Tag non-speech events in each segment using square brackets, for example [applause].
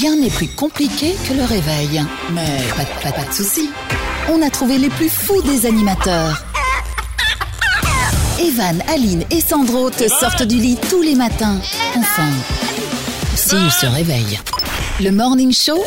Rien n'est plus compliqué que le réveil. Mais pas, de- pas- pas de soucis. On a trouvé les plus fous des animateurs. Evan, Aline et Sandro te sortent du lit tous les matins. Enfin, s'ils se réveillent. Le Morning Show,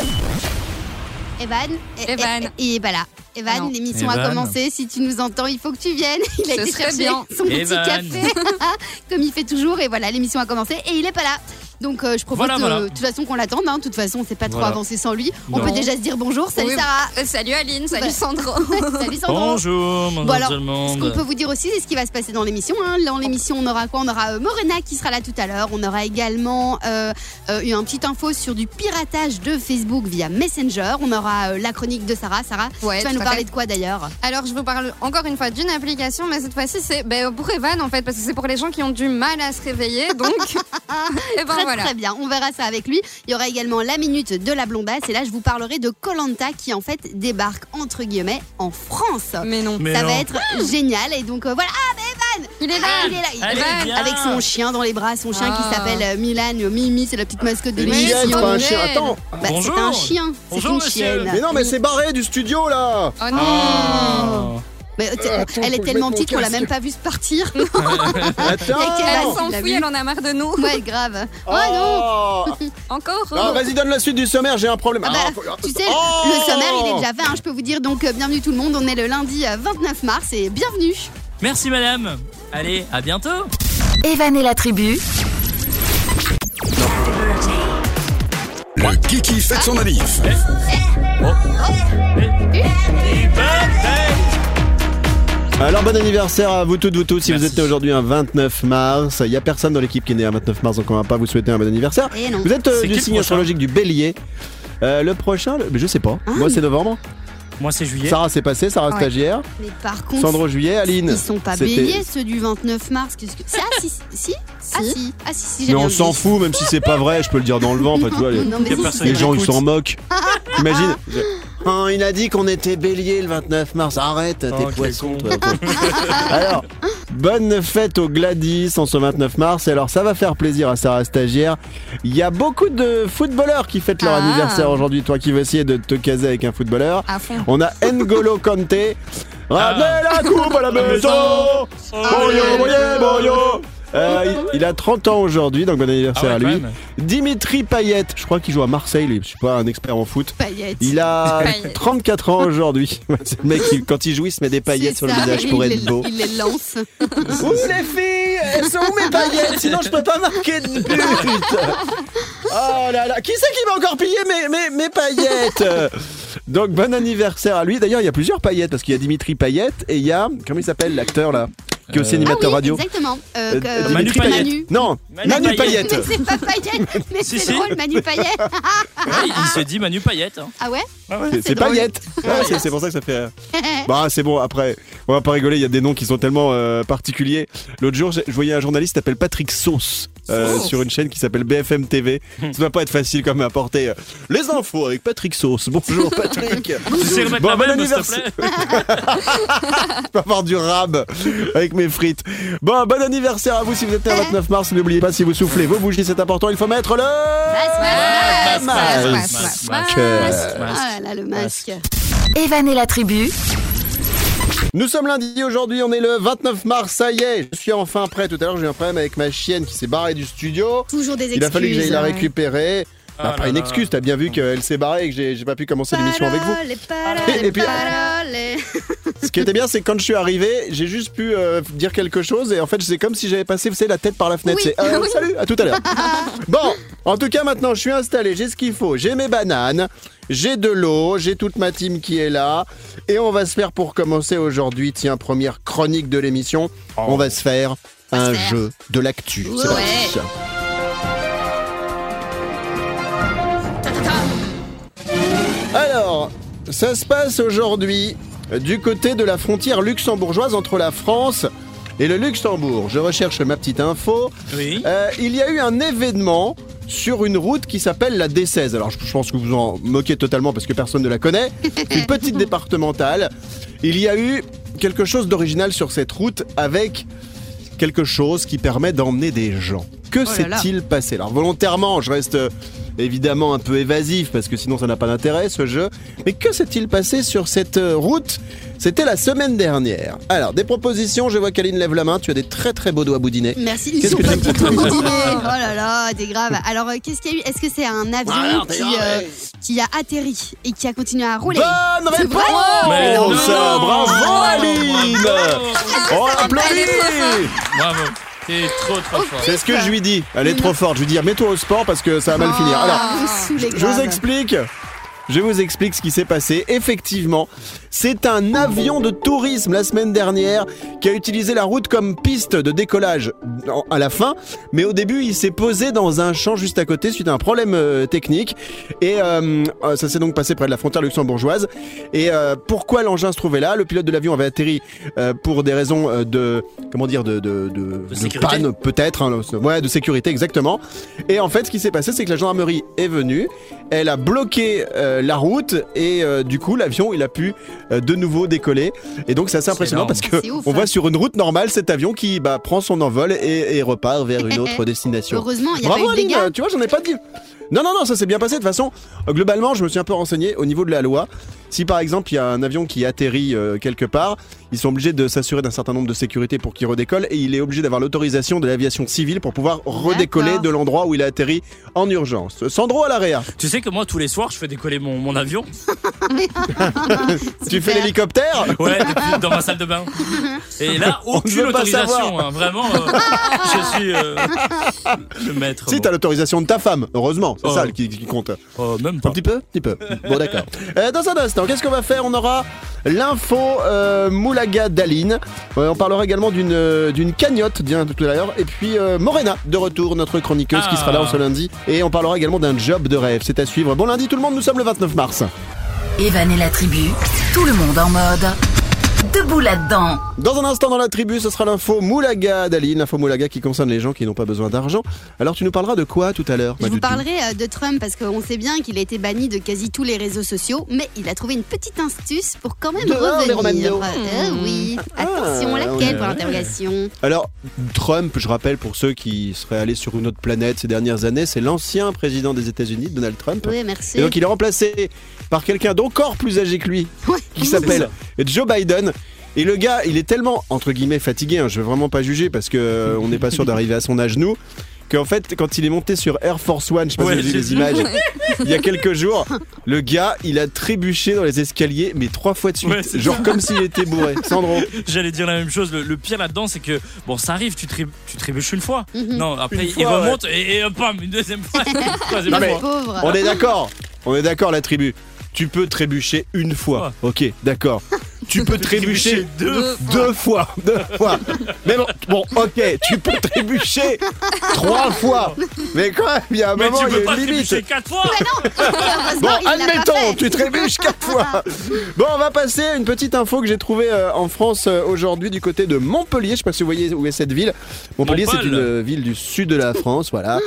Evan, eh, Evan. eh, Il est pas là. Evan, Non. l'émission a commencé. Si tu nous entends, il faut que tu viennes. [laughs] Il a Ce été chercher bien. son petit café, [laughs] comme il fait toujours. Et voilà, l'émission a commencé et il est pas là. Donc euh, je propose Voilà, de, voilà. de toute façon qu'on l'attende. hein. De toute façon, c'est pas trop Voilà. avancé sans lui. On peut déjà se dire bonjour. Salut Oui. Sarah. Euh, salut Aline, salut. Sandro. [laughs] Salut Sandro. Bonjour, bonjour Bon alors, ce qu'on peut vous dire aussi, c'est ce qui va se passer dans l'émission. hein. Dans l'émission, on aura quoi? On aura euh, Morena qui sera là tout à l'heure. On aura également euh, euh, une petite info sur du piratage de Facebook via Messenger. On aura euh, la chronique de Sarah. Sarah, Ouais, tu vas nous parler fait. de quoi d'ailleurs? Alors je vous parle encore une fois d'une application, mais cette fois-ci c'est ben, pour Evan en fait, parce que c'est pour les gens qui ont du mal à se réveiller. Donc, [laughs] [laughs] et ben très, voilà. très bien, on verra ça avec lui. Il y aura également la minute de la blondasse et là je vous parlerai de Colanta qui en fait débarque entre guillemets en France. Mais non. Mais ça non. va être génial et donc euh, voilà. Ah mais Evan Il est là. Ah, il est là, il Allez, avec son chien dans les bras, son chien Ah. qui s'appelle euh, Milan, Mimi, c'est la petite mascotte de l'émission. pas un chien. Attends. Bah, c'est un chien, c'est une monsieur. chienne. Mais non, mais c'est barré du studio là. Oh non. Oh. Mais, euh, Euh, attends, elle est tellement petite qu'on l'a même pas vue se partir. [laughs] Attends. Elle Vas-y, s'en l'a fout, vu. elle en a marre de nous. ouais, grave. Oh non Oh. [laughs] Encore. Ah, vas-y, donne la suite du sommaire, j'ai un problème. Ah bah, Ah, tu sais, Oh le sommaire, il est déjà fait. hein, je peux vous dire donc euh, bienvenue tout le monde. On est le lundi euh, 29 mars et bienvenue. Merci madame. Allez, à bientôt. Evan et la tribu, Le Kiki fête son manif. Alors bon anniversaire à vous toutes, vous tous. Si vous êtes né aujourd'hui un 29 mars, il y a personne dans l'équipe qui est né un 29 mars, donc on va pas vous souhaiter un bon anniversaire. Et non. Vous êtes euh, du signe prochain astrologique du Bélier. Euh, le prochain, le- mais je sais pas. Ah. Moi c'est novembre. Moi c'est juillet. Sarah c'est passé, Sarah Ouais. stagiaire. Mais par contre, Sandro juillet, Aline. ils sont pas béliers ceux du 29 mars. Que c'est Ah si, si, ah Si. si, ah si, si. j'ai Mais on s'en fout, même si c'est pas vrai, je peux le dire dans le vent. Enfin, tu vois, [laughs] les, Non, les gens ils s'en moquent. Imagine. je- Oh, il a dit qu'on était bélier le 29 mars. Arrête, t'es Oh, poisson. toi. [laughs] alors, bonne fête au Gladys en ce 29 mars. Et alors, ça va faire plaisir à Sarah Stagiaire. Il y a beaucoup de footballeurs qui fêtent leur Ah. anniversaire aujourd'hui. Toi qui veux essayer de te caser avec un footballeur. À fond. On a N'Golo Kanté. Ramenez la coupe à la maison. Boyo, boyo, boyo. Euh, il, il a 30 ans aujourd'hui, donc bon anniversaire Ah ouais, à lui. même. Dimitri Payet, je crois qu'il joue à Marseille, lui. je suis pas un expert en foot. Paillettes. Il a Paillettes. 34 ans aujourd'hui. [laughs] C'est le mec qui, quand il joue, il se met des paillettes sur le visage pour les- être beau. Il les lance. [laughs] Où les filles Elles sont où mes paillettes? Sinon je peux pas marquer de but [laughs] Oh là là Qui c'est qui va encore piller mes, mes, mes paillettes? Donc bon anniversaire à lui. D'ailleurs il y a plusieurs paillettes parce qu'il y a Dimitri Payet et il y a... Comment il s'appelle l'acteur là? Qui est aussi Euh, animateur ah oui, radio exactement. Euh, Euh, que- Manu Dimitri Payet. Manu. Non Manu Manu Payet. Payet Mais c'est pas Payet, [laughs] mais Si, c'est si. drôle, Manu Payet. [laughs] Ouais, il se dit Manu Payette. hein. Ah ouais C'est- C'est drôle. Payet [laughs] Ouais, c'est- pour ça que ça fait... Bah c'est bon après on va pas rigoler il y a des noms qui sont tellement euh, particuliers l'autre jour je voyais un journaliste qui s'appelle Patrick Sauce euh, sur une chaîne qui s'appelle BFM TV ça doit pas être facile comme apporter euh, les infos avec Patrick Sauce bonjour Patrick Tu Bon, bon anniversaire. je peux avoir du rab avec mes frites. Bon bon anniversaire à vous si vous êtes né le 29 mars. N'oubliez pas si vous soufflez vos bougies c'est important. Il faut mettre le Masque, masque. Ah là le masque. Evan et la tribu, Nous sommes lundi aujourd'hui, on est le 29 mars, ça y est, je suis enfin prêt. Tout à l'heure j'ai eu un problème avec ma chienne qui s'est barrée du studio. Toujours des excuses. Il a fallu que j'aille la récupérer. Bah, Ah pas là une là. excuse, t'as bien vu qu'elle s'est barrée et que j'ai pas pu commencer l'émission avec vous. Paroles, [laughs] paroles, Et puis-. [laughs] Ce qui était bien, c'est que quand je suis arrivé, j'ai juste pu euh, dire quelque chose et en fait, c'est comme si j'avais passé, vous savez, la tête par la fenêtre. Oui. C'est euh, [laughs] salut, à tout à l'heure. bon, en tout cas, maintenant, je suis installé, j'ai ce qu'il faut, j'ai mes bananes, j'ai de l'eau, j'ai toute ma team qui est là et on va se faire pour commencer aujourd'hui, tiens, première chronique de l'émission, on va se faire un jeu de l'actu. C'est parti. Ça se passe aujourd'hui du côté de la frontière luxembourgeoise entre la France et le Luxembourg. Je recherche ma petite info. Oui. Euh, il y a eu un événement sur une route qui s'appelle la D16. Alors je je pense que vous en moquez totalement parce que personne ne la connaît. [laughs] Une petite départementale. Il y a eu quelque chose d'original sur cette route avec quelque chose qui permet d'emmener des gens. Que Oh s'est-il passé? Alors volontairement, je reste euh, évidemment un peu évasif parce que sinon ça n'a pas d'intérêt ce jeu. Mais que s'est-il passé sur cette euh, route? C'était la semaine dernière. Alors, des propositions, je vois qu'Aline lève la main, tu as des très très beaux doigts boudinés. Merci, ils Qu'est-ce sont que pas du tout boudinés. Oh là là, t'es grave. Alors, euh, qu'est-ce qu'il y a eu? Est-ce que c'est un avion Alors, qui, euh, qui a atterri et qui a continué à rouler? Bonne réponse Mais non. Bravo Aline Bravo. On applaudit Bravo. T'es trop trop fort. C'est ce que je lui dis. Elle est trop forte. Je lui dis, mets-toi au sport parce que ça va mal finir. Alors, Ah, vous saoulez Je vous explique. Je vous explique ce qui s'est passé. Effectivement, c'est un avion de tourisme la semaine dernière qui a utilisé la route comme piste de décollage à la fin, mais au début il s'est posé dans un champ juste à côté suite à un problème euh, technique. Et euh, euh, ça s'est donc passé près de la frontière luxembourgeoise. Et euh, pourquoi l'engin se trouvait là? Le pilote de l'avion avait atterri euh, pour des raisons euh, de comment dire de de, de, panne peut-être, hein, ouais, de sécurité exactement. Et en fait, ce qui s'est passé, c'est que la gendarmerie est venue, elle a bloqué euh, la route et euh, du coup, l'avion, il a pu de nouveau décoller. Et donc, c'est assez C'est impressionnant parce que ouf, on hein. voit sur une route normale cet avion qui bah, prend son envol et, et repart vers une autre [laughs] destination. Heureusement, il n'y a Bravo pas eu de Aline, dégâts. tu vois, j'en ai pas dit. Non, non, non, ça s'est bien passé. De toute façon, euh, globalement, je me suis un peu renseigné au niveau de la loi. Si par exemple, il y a un avion qui atterrit euh, quelque part, ils sont obligés de s'assurer d'un certain nombre de sécurités pour qu'il redécolle et il est obligé d'avoir l'autorisation de l'aviation civile pour pouvoir redécoller de l'endroit où il a atterri en urgence. Sandro à l'AREA, Tu sais que moi tous les soirs je fais décoller mon, mon avion. [laughs] tu fais l'hélicoptère Ouais, depuis- dans ma salle de bain. Et là, [laughs] aucune autorisation. hein, vraiment, euh, [laughs] je suis euh, le maître. Si, bon. t'as l'autorisation de ta femme, heureusement, c'est Oh. ça qui, qui compte. Oh, même Un pas. petit peu Petit peu. Bon, d'accord. Euh, dans un instant, qu'est-ce qu'on va faire? On aura l'info euh, Moulaga d'Aline. Euh, on parlera également d'une euh, d'une cagnotte, bien tout à l'heure. Et puis euh, Morena, de retour, notre chroniqueuse qui Ah. sera là en ce lundi. Et on parlera également d'un job de rêve. C'est à suivre. Bon lundi tout le monde, nous sommes le 29 mars. Evan et la tribu, tout le monde en mode. Debout là-dedans. Dans un instant dans la tribu, ce sera l'info Moulaga d'Aline. L'info Moulaga qui concerne les gens qui n'ont pas besoin d'argent. Alors tu nous parleras de quoi tout à l'heure Je vous parlerai euh, de Trump parce qu'on sait bien qu'il a été banni de quasi tous les réseaux sociaux, mais il a trouvé une petite astuce pour quand même Dehors, revenir. Euh, oui. Attention, Ah, laquelle pour l'interrogation Alors, Trump, je rappelle pour ceux qui seraient allés sur une autre planète ces dernières années, c'est l'ancien président des États-Unis, Donald Trump. Oui, merci. Et donc il est remplacé par quelqu'un d'encore plus âgé que lui, Ouais. qui s'appelle Joe Biden. Et le gars, il est tellement, entre guillemets, fatigué, hein, je veux vraiment pas juger parce que euh, on n'est pas sûr d'arriver à son âge nous, qu'en fait, quand il est monté sur Air Force One, je sais pas Ouais, si vous avez vu les images, il y a quelques jours, le gars, il a trébuché dans les escaliers, mais trois fois de suite, Ouais, genre comme s'il était bourré. Sandro, J'allais dire la même chose. Le, le pire là-dedans, c'est que bon, ça arrive, tu, tré- tu trébuches une fois. Mhm. Non, après Une il fois, remonte et, et une deuxième fois, une [laughs] troisième Non, mais- on est d'accord, on est d'accord la tribu. Tu peux trébucher une fois, ok, d'accord. Tu peux trébucher deux. Deux fois, deux fois. Mais bon, bon, ok, tu peux trébucher trois fois. Mais quand même, il y a un Mais moment, tu il y a pas une trébucher limite. quatre fois. Heureusement, Bon, il l'a pas admettons, fait. tu trébuches quatre fois. Bon, on va passer à une petite info que j'ai trouvée euh, en France euh, aujourd'hui du côté de Montpellier. Je sais pas si vous voyez où est cette ville. Montpellier, c'est une euh, ville du sud de la France, voilà.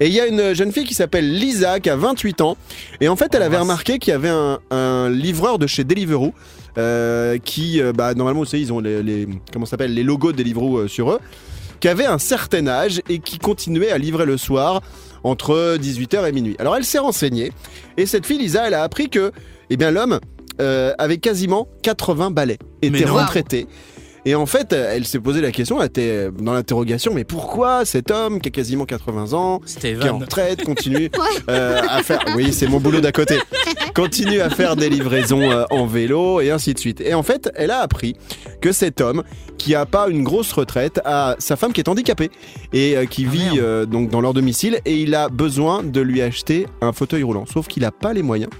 Et il y a une jeune fille qui s'appelle Lisa, qui a 28 ans. Et en fait, elle avait mince. remarqué qu'il y avait un, un livreur de chez Deliveroo euh, qui, euh, bah, normalement, vous savez, ils ont les, les- comment s'appelle, les logos de Deliveroo euh, sur eux, qui avait un certain âge et qui continuait à livrer le soir entre 18h et minuit. Alors, elle s'est renseignée et cette fille, Lisa, elle a appris que, eh bien, l'homme euh, avait quasiment 80 balais, était retraité. Et en fait, elle s'est posé la question, elle était dans l'interrogation, mais pourquoi cet homme qui a quasiment 80 ans, qui est en retraite, continue [laughs] euh, à faire. Oui, c'est mon boulot d'à côté. [laughs] Continue à faire des livraisons euh, en vélo et ainsi de suite. Et en fait, elle a appris que cet homme, qui a pas une grosse retraite, a sa femme qui est handicapée et euh, qui Ah, vit euh, donc dans leur domicile et il a besoin de lui acheter un fauteuil roulant. Sauf qu'il n'a pas les moyens.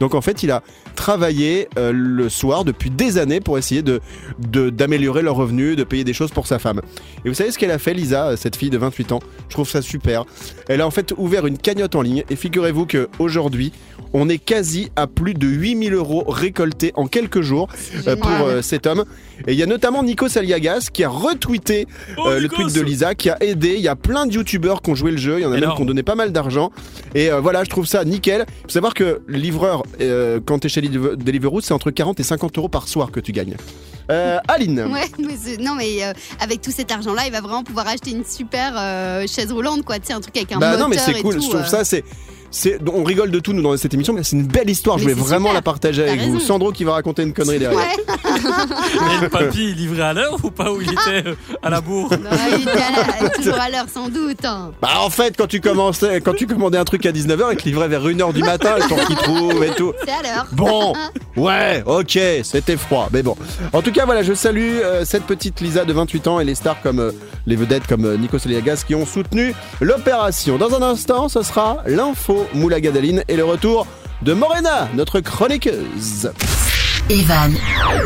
Donc en fait, il a travaillé euh, le soir depuis des années pour essayer de de- leurs revenus, de payer des choses pour sa femme. Et vous savez ce qu'elle a fait, Lisa, euh, cette fille de 28 ans? Je trouve ça super. Elle a en fait ouvert une cagnotte en ligne et figurez-vous que aujourd'hui, on est quasi à plus de 8000 euros récoltés en quelques jours euh, pour euh, cet homme. Et il y a notamment Nico Saliagas qui a retweeté Oh, euh, le Nikos. tweet de Lisa, qui a aidé. Il y a plein de youtubeurs qui ont joué le jeu. Il y en a même qui ont donné pas mal d'argent. Et euh, voilà, je trouve ça nickel. Il faut savoir que livreur, euh, quand tu es chez Deliver- Deliveroo, c'est entre 40 et 50 euros par soir que tu gagnes. Euh, Aline. [laughs] Ouais, mais non mais euh, avec tout cet argent-là, il va vraiment pouvoir acheter une super euh, chaise roulante, quoi. Tu sais, un truc avec un bah moteur non mais c'est et cool, tout, je trouve euh. ça c'est, on rigole de tout nous dans cette émission, mais c'est une belle histoire. Je Mais c'est vraiment super. la partager avec vous. Sandro qui va raconter une connerie derrière. Ouais. [laughs] Et le papy, il livrait à l'heure ou pas Où il était euh, à la bourre? Bah, il était à la- toujours à l'heure sans doute. hein. Bah en fait, quand tu commençais, quand tu commandais un truc à 19h, il te livrait vers 1h du matin, le temps qu'il trouve et tout. C'est à l'heure. Bon, [laughs] ouais, ok, c'était froid, mais bon. En tout cas, voilà, je salue euh, cette petite Lisa de 28 ans et les stars comme euh, les vedettes comme euh, Nico Aliagas qui ont soutenu l'opération. Dans un instant, ce sera l'info Moulagadaline et le retour de Morena, notre chroniqueuse. Evan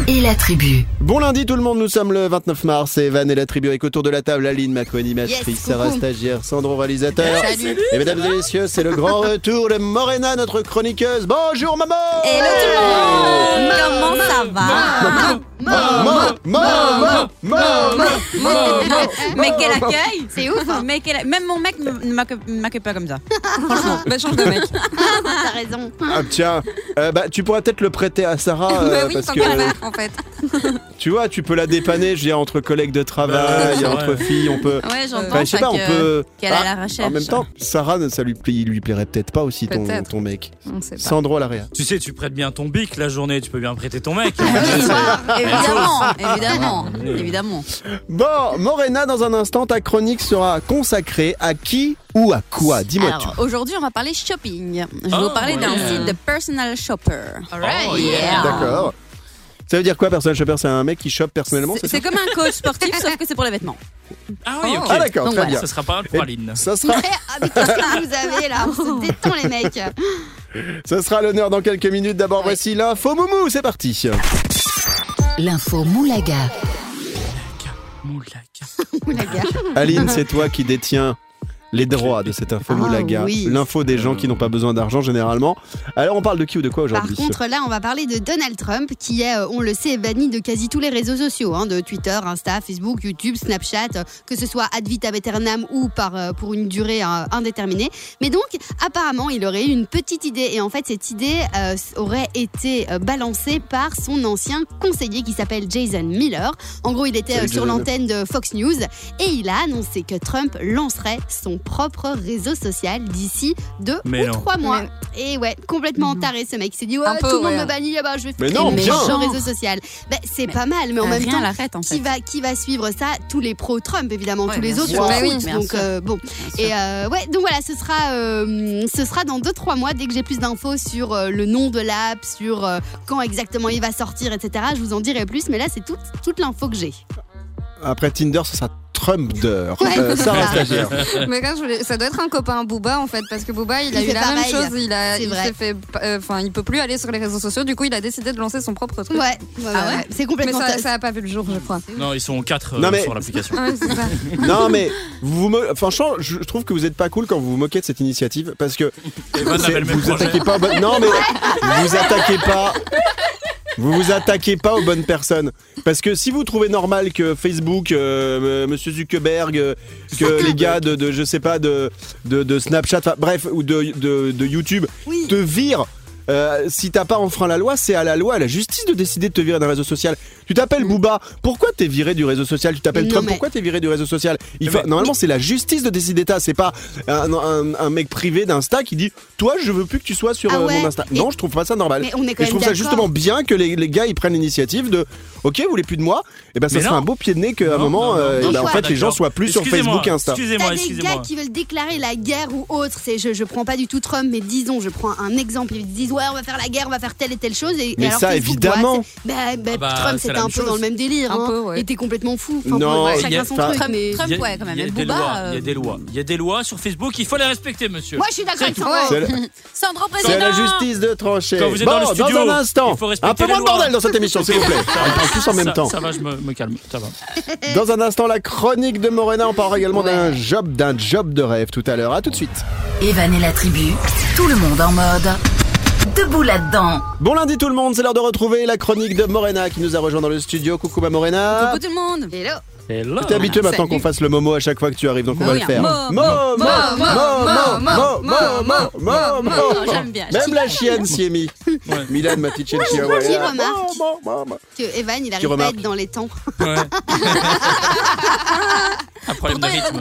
et la tribu. Bon lundi tout le monde, nous sommes le 29 mars, c'est Evan et la tribu avec autour de la table Aline, ma co-animatrice, Yes, Sarah stagiaire, Sandro réalisateur. Salut. Et mesdames et messieurs, c'est le grand retour de Morena, notre chroniqueuse. Bonjour maman Hello tout le monde Comment ça va? Maman Maman Maman [laughs] Mais quel accueil C'est ouf. hein. Mais quel- Même mon mec ne m'accueille pas comme ça. [laughs] Bah, change de mec. T'as raison. Ah tiens, euh, bah, tu pourrais peut-être le prêter à Sarah [laughs] euh, bah oui, parce que qu'à faire, en fait. [laughs] tu vois, tu peux la dépanner, je veux dire, entre collègues de travail, Bah, entre filles, on peut. Ouais, j'entends Enfin, je sais pas, on peut. euh, qu'elle a Ah, la recherche. En même temps, Sarah, ça lui, pla- il lui plairait peut-être pas aussi ton, mec. On sait pas. Sandro à l'arrière. Tu sais, tu prêtes bien ton bic la journée, tu peux bien prêter ton mec. [laughs] Évidemment, évidemment, évidemment. Bon, Morena, dans un instant, ta chronique sera consacrée à qui ou à quoi? Dis-moi tout. Aujourd'hui, on va parler shopping. Je vais Oh, vous parler d'un site de personal shopper. Oh, yeah. D'accord. Ça veut dire quoi, personal shopper? C'est un mec qui chope personnellement C'est comme un coach sportif, sauf que c'est pour les vêtements. Ah oui, ok. Ah d'accord, Donc très voilà. bien. Ça sera pas un pour Aline. Ça sera, Ah, mais qu'est-ce que vous avez là? On se détend les mecs. ça sera l'honneur dans quelques minutes. D'abord, Ouais. voici l'info Moumou, c'est parti. L'info Moulaga. Moulaga. Moulaga. Aline, c'est toi qui détiens les droits de cette info Ah, Moulaga. oui. L'info des gens qui n'ont pas besoin d'argent généralement. Alors, on parle de qui ou de quoi Par aujourd'hui contre, là, on va parler de Donald Trump, qui est, euh, on le sait, banni de quasi tous les réseaux sociaux, hein, de Twitter, Insta, Facebook, YouTube, Snapchat, euh, que ce soit ad vitam aeternam ou par, euh, pour une durée indéterminée. Mais donc, apparemment, il aurait eu une petite idée, et en fait, cette idée euh, aurait été balancée par son ancien conseiller qui s'appelle Jason Miller. En gros, il était Salut, sur l'antenne de Fox News, et il a annoncé que Trump lancerait son propre réseau social d'ici deux Mais ou non. trois mois. Et ouais, complètement taré ce mec. Il s'est dit, ouais, peu, tout le monde me bannit, ah bah, je vais Mais non, bien. réseau social. Ben, c'est pas mal, mais en même temps, l'arrête en fait. qui va, qui va suivre ça? Tous les pro-Trump, évidemment. Ouais, Tous les autres Bah oui, donc, sûr. euh, bon. Et euh, ouais, donc voilà, ce sera, euh, ce sera dans 2-3 mois, dès que j'ai plus d'infos sur euh, le nom de l'app, sur euh, quand exactement il va sortir, etc. Je vous en dirai plus, mais là, c'est toute, toute l'info que j'ai. Après Tinder, ce sera Euh, Sarah ça. [laughs] stagiaire. Mais là, je voulais- ça doit être un copain Booba en fait, parce que Booba il a Il eu fait la même chose. Il a, C'est il vrai. s'est fait, euh, enfin, il peut plus aller sur les réseaux sociaux. Du coup, il a décidé de lancer son propre truc. Ouais, ouais, Ah ouais, ouais ouais. c'est Mais complètement ça, ça a pas vu le jour, je crois. Non, ils sont quatre euh, Non, mais- sur l'application. [laughs] Ouais, c'est ça. [laughs] Non, mais vous vous mo- franchement, je trouve que vous êtes pas cool quand vous vous moquez de cette initiative parce que Evan c'est- avait le même vous projet. attaquez pas. Non, mais vous attaquez pas. Vous vous attaquez pas aux bonnes personnes. Parce que si vous trouvez normal que Facebook, euh, Monsieur Zuckerberg, euh, que les gars de, de, je sais pas, de, de, de Snapchat, enfin, bref, ou de, de, de YouTube, Oui. te virent. Euh, si t'as pas enfreint la loi, c'est à la loi, à la justice de décider de te virer d'un réseau social. Tu t'appelles Booba, pourquoi t'es viré du réseau social Tu t'appelles Trump, mais- pourquoi t'es viré du réseau social Il Mais- faut, Normalement, c'est la justice de décider ça. C'est pas un, un- un mec privé d'Insta qui dit Toi, je veux plus que tu sois sur Ah euh, mon Insta. et- Non, je trouve pas ça normal. Mais on est quand Et je trouve ça justement bien que les, les gars ils prennent l'initiative de Ok, vous voulez plus de moi Et ben ça Mais serait non. un beau pied de nez qu'à un Non, moment, non, non, euh, non, eh ben, je en suis fait, pas les gens d'accord. soient plus sur Excusez-moi, Facebook et Insta. Excusez-moi, des gars excusez-moi. qui veulent déclarer la guerre ou autre. C'est, je, je prends pas du tout Trump, mais disons, je prends un exemple. Ils disent ouais, on va faire la guerre, on va faire telle et telle chose. Et, Mais et alors ça, Facebook, évidemment. c'est- bah, bah, Ah bah, Trump, c'est c'était la un même peu chose. dans le même délire. Un hein. peu, ouais. Il était complètement fou. Enfin, Non, bon, il y chacun a- son enfin- truc. Trump- mais... Trump- Il y a- ouais, quand même. Il y a Mais des Booba, lois, euh, il y a des lois. Il y a des lois sur Facebook, il faut les respecter, monsieur. Moi, je suis d'accord C'est avec tout. toi. C'est la- [laughs] Sandro c'est président la justice de trancher. Quand vous êtes dans le studio, un instant, il faut respecter un peu les moins de lois. bordel dans cette émission, s'il vous plaît. On [laughs] parle tous en même ça, temps. Ça va, je me, me calme. Ça va. [laughs] Dans un instant, la chronique de Morena. On parlera également d'un job, d'un job de rêve tout à l'heure. À tout de suite. Evan et la tribu, tout le monde en mode. Debout là-dedans. Bon lundi tout le monde, c'est l'heure de retrouver la chronique de Morena qui nous a rejoint dans le studio. Coucou ma Morena. Coucou tout le monde. Hello. Hello. T'es habitué maintenant qu'on fasse le Momo à chaque fois que tu arrives, donc on va le faire. Momo, Momo, Momo, Momo, J'aime bien. Même la chienne s'y est mise. Milan, ma petite chienne qui remarque Evan, il arrive pas à être dans les temps.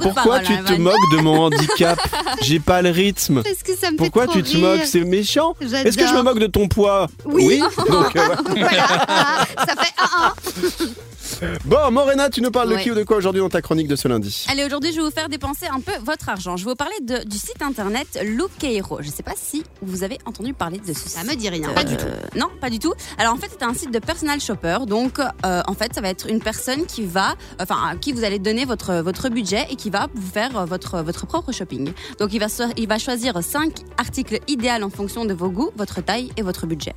Pourquoi tu te moques de mon handicap J'ai pas le rythme. Pourquoi tu te moques C'est méchant. Est-ce que je me moque de ton poids Oui. Ça fait 1-1. Bon, Morena, tu nous parles de Ouais. qui ou de quoi aujourd'hui dans ta chronique de ce lundi Allez, aujourd'hui, je vais vous faire dépenser un peu votre argent. Je vais vous parler de- du site internet Lookero. Je ne sais pas si vous avez entendu parler de ce site. Ça me dit rien. Euh, Non, pas du tout. Alors en fait, c'est un site de personal shopper. Donc euh, en fait, ça va être une personne qui va, enfin, à qui vous allez donner votre votre budget et qui va vous faire euh, votre votre propre shopping. Donc il va il va choisir cinq articles idéaux en fonction de vos goûts, votre taille et votre budget.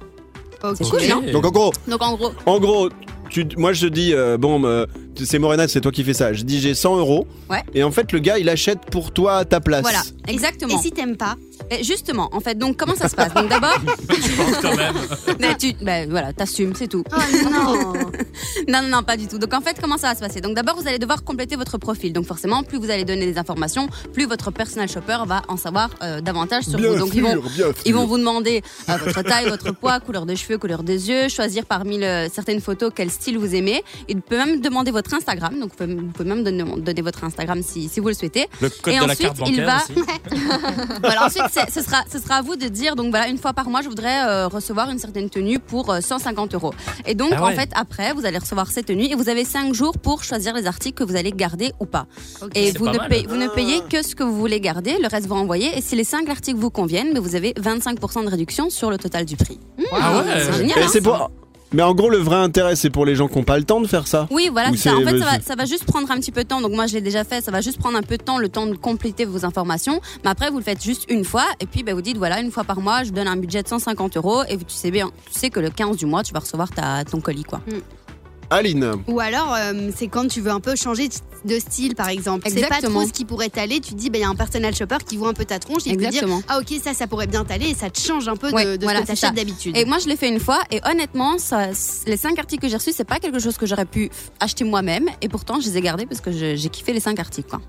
Ok. C'est cool, non Donc en gros, Donc en gros, en gros, tu, moi je te dis, euh, bon, euh, c'est Morena, c'est toi qui fais ça. Je dis j'ai 100 euros. Ouais. Et en fait, le gars, il achète pour toi à ta place. voilà, Et exactement. si t'aimes pas Et justement, en fait, donc comment ça se passe? Donc d'abord, [laughs] Je pense quand même. [laughs] mais tu, ben voilà, t'assumes, c'est tout. Oh non [laughs] Non, non, non, pas du tout. Donc en fait, comment ça va se passer? Donc d'abord, vous allez devoir compléter votre profil. Donc forcément, plus vous allez donner des informations, plus votre personal shopper va en savoir euh, davantage sur Bien vous. Donc sûr, ils vont, bien sûr. ils vont vous demander euh, votre taille, votre poids, couleur de cheveux, couleur des yeux, choisir parmi le- certaines photos quel style vous aimez. Il peut même demander votre Instagram. Donc vous pouvez, vous pouvez même donner, donner votre Instagram si, si vous le souhaitez. Le code Et de la ensuite, carte il bancaire va- aussi. [laughs] Voilà, ensuite, ce sera, ce sera à vous de dire, donc voilà, une fois par mois, je voudrais euh, recevoir une certaine tenue pour euh, 150 euros. Et donc, Ah ouais. en fait, après, vous allez recevoir cette tenue et vous avez 5 jours pour choisir les articles que vous allez garder ou pas. Et vous pas ne, mal. payez, vous ne payez que ce que vous voulez garder, le reste vous renvoyez. Et si les 5 articles vous conviennent, mais vous avez 25% de réduction sur le total du prix. Ah ouais. C'est génial. Hein c'est pour. Mais en gros, le vrai intérêt, c'est pour les gens qui n'ont pas le temps de faire ça. Oui, voilà, ça. En fait, ça va, c'est- ça va juste prendre un petit peu de temps. Donc moi, je l'ai déjà fait. Ça va juste prendre un peu de temps, le temps de compléter vos informations. Mais après, vous le faites juste une fois. Et puis, ben, vous dites, voilà, une fois par mois, je donne un budget de 150 euros. Et tu sais bien, tu sais que le 15 du mois, tu vas recevoir ta, ton colis, quoi. Aline, Ou alors, euh, c'est quand tu veux un peu changer de style, par exemple. C'est pas trop ce qui pourrait t'aller. Tu te dis, bah, il y a un personal shopper qui voit un peu ta tronche et il peut dire, ah ok, ça, ça pourrait bien t'aller et ça te change un peu de, Ouais, de voilà, ce que c'est ça. t'achètes d'habitude. Et moi, je l'ai fait une fois. Et honnêtement, ça, les 5 articles que j'ai reçus, c'est pas quelque chose que j'aurais pu acheter moi-même. Et pourtant, je les ai gardés parce que j'ai kiffé les 5 articles, quoi.